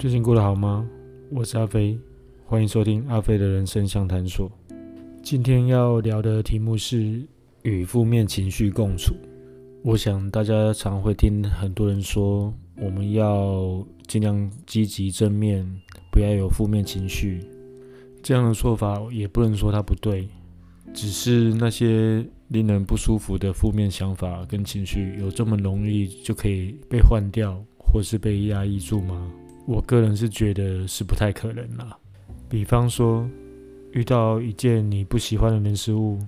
最近过得好吗？我是阿飞，欢迎收听阿飞的人生相谈所。今天要聊的题目是与负面情绪共处。我想大家常会听很多人说，我们要尽量积极正面，不要有负面情绪。这样的说法也不能说它不对，只是那些令人不舒服的负面想法跟情绪，有这么容易就可以被换掉？或是被压抑住吗？我个人是觉得是不太可能啦。比方说，遇到一件你不喜欢的人事物，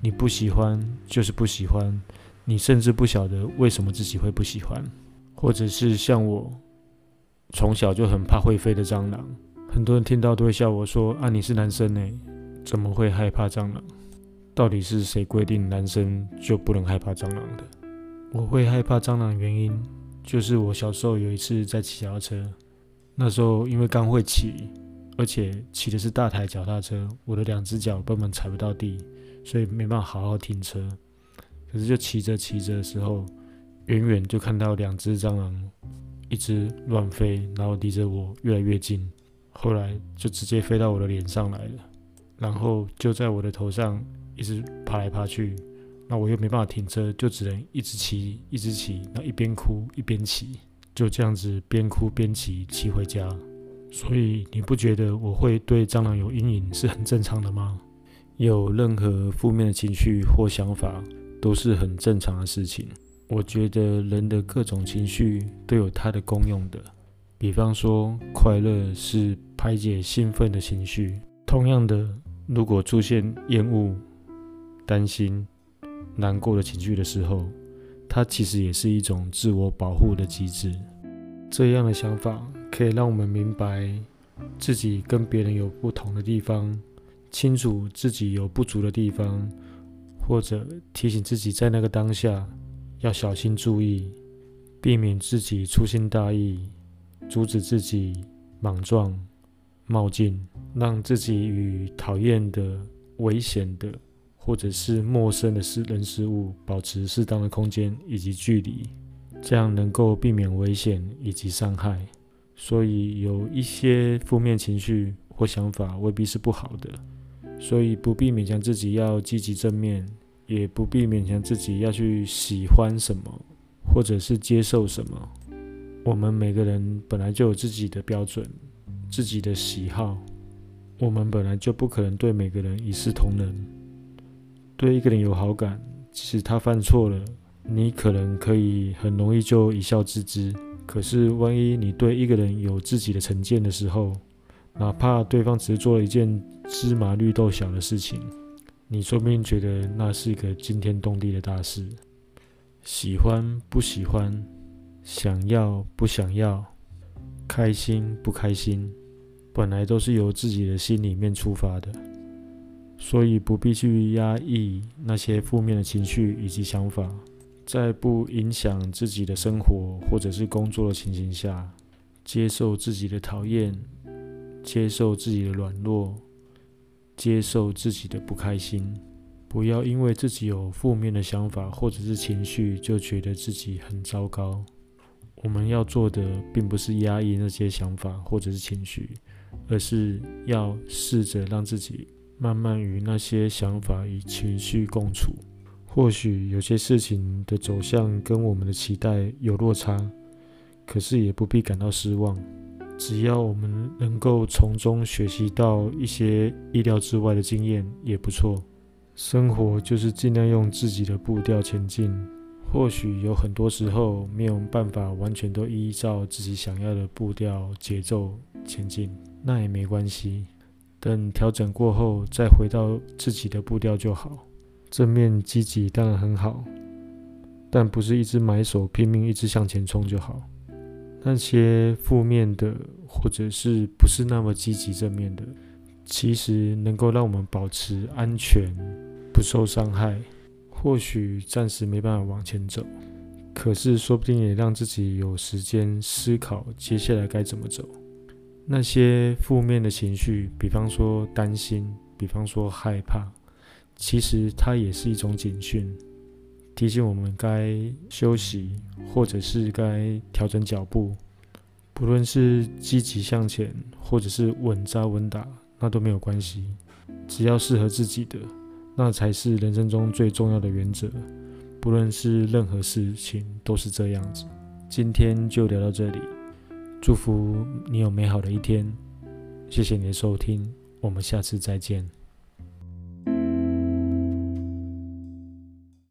你不喜欢就是不喜欢，你甚至不晓得为什么自己会不喜欢。或者是像我，从小就很怕会飞的蟑螂，很多人听到都会笑我说：“啊，你是男生呢，怎么会害怕蟑螂？到底是谁规定男生就不能害怕蟑螂的？”我会害怕蟑螂的原因。就是我小时候有一次在骑脚踏车，那时候因为刚会骑，而且骑的是大台脚踏车，我的两只脚根本踩不到地，所以没办法好好停车。可是就骑着骑着的时候，远远就看到两只蟑螂一直乱飞，然后离着我越来越近，后来就直接飞到我的脸上来了，然后就在我的头上一直爬来爬去。那我又没办法停车，就只能一直骑，一直骑，然后一边哭一边骑，就这样子边哭边骑骑回家。所以你不觉得我会对蟑螂有阴影是很正常的吗？有任何负面的情绪或想法都是很正常的事情。我觉得人的各种情绪都有它的功用的。比方说，快乐是排解兴奋的情绪。同样的，如果出现厌恶、担心，难过的情绪的时候，它其实也是一种自我保护的机制。这样的想法可以让我们明白自己跟别人有不同的地方，清楚自己有不足的地方，或者提醒自己在那个当下要小心注意，避免自己粗心大意，阻止自己莽撞冒进，让自己与讨厌的、危险的。或者是陌生的事人事物，保持适当的空间以及距离，这样能够避免危险以及伤害。所以有一些负面情绪或想法未必是不好的，所以不必勉强自己要积极正面，也不必勉强自己要去喜欢什么，或者是接受什么。我们每个人本来就有自己的标准，自己的喜好，我们本来就不可能对每个人一视同仁。对一个人有好感，即使他犯错了，你可能可以很容易就一笑置之。可是，万一你对一个人有自己的成见的时候，哪怕对方只是做了一件芝麻绿豆小的事情，你说不定觉得那是一个惊天动地的大事。喜欢不喜欢，想要不想要，开心不开心，本来都是由自己的心里面出发的。所以不必去压抑那些负面的情绪以及想法，在不影响自己的生活或者是工作的情形下，接受自己的讨厌，接受自己的软弱，接受自己的不开心。不要因为自己有负面的想法或者是情绪，就觉得自己很糟糕。我们要做的，并不是压抑那些想法或者是情绪，而是要试着让自己。慢慢与那些想法与情绪共处，或许有些事情的走向跟我们的期待有落差，可是也不必感到失望。只要我们能够从中学习到一些意料之外的经验，也不错。生活就是尽量用自己的步调前进，或许有很多时候没有办法完全都依照自己想要的步调节奏前进，那也没关系。等调整过后，再回到自己的步调就好。正面积极当然很好，但不是一直埋手拼命，一直向前冲就好。那些负面的，或者是不是那么积极正面的，其实能够让我们保持安全，不受伤害。或许暂时没办法往前走，可是说不定也让自己有时间思考接下来该怎么走。那些负面的情绪，比方说担心，比方说害怕，其实它也是一种警讯，提醒我们该休息，或者是该调整脚步，不论是积极向前，或者是稳扎稳打，那都没有关系。只要适合自己的，那才是人生中最重要的原则。不论是任何事情，都是这样子。今天就聊到这里，祝福你有美好的一天。谢谢你的收听，我们下次再见。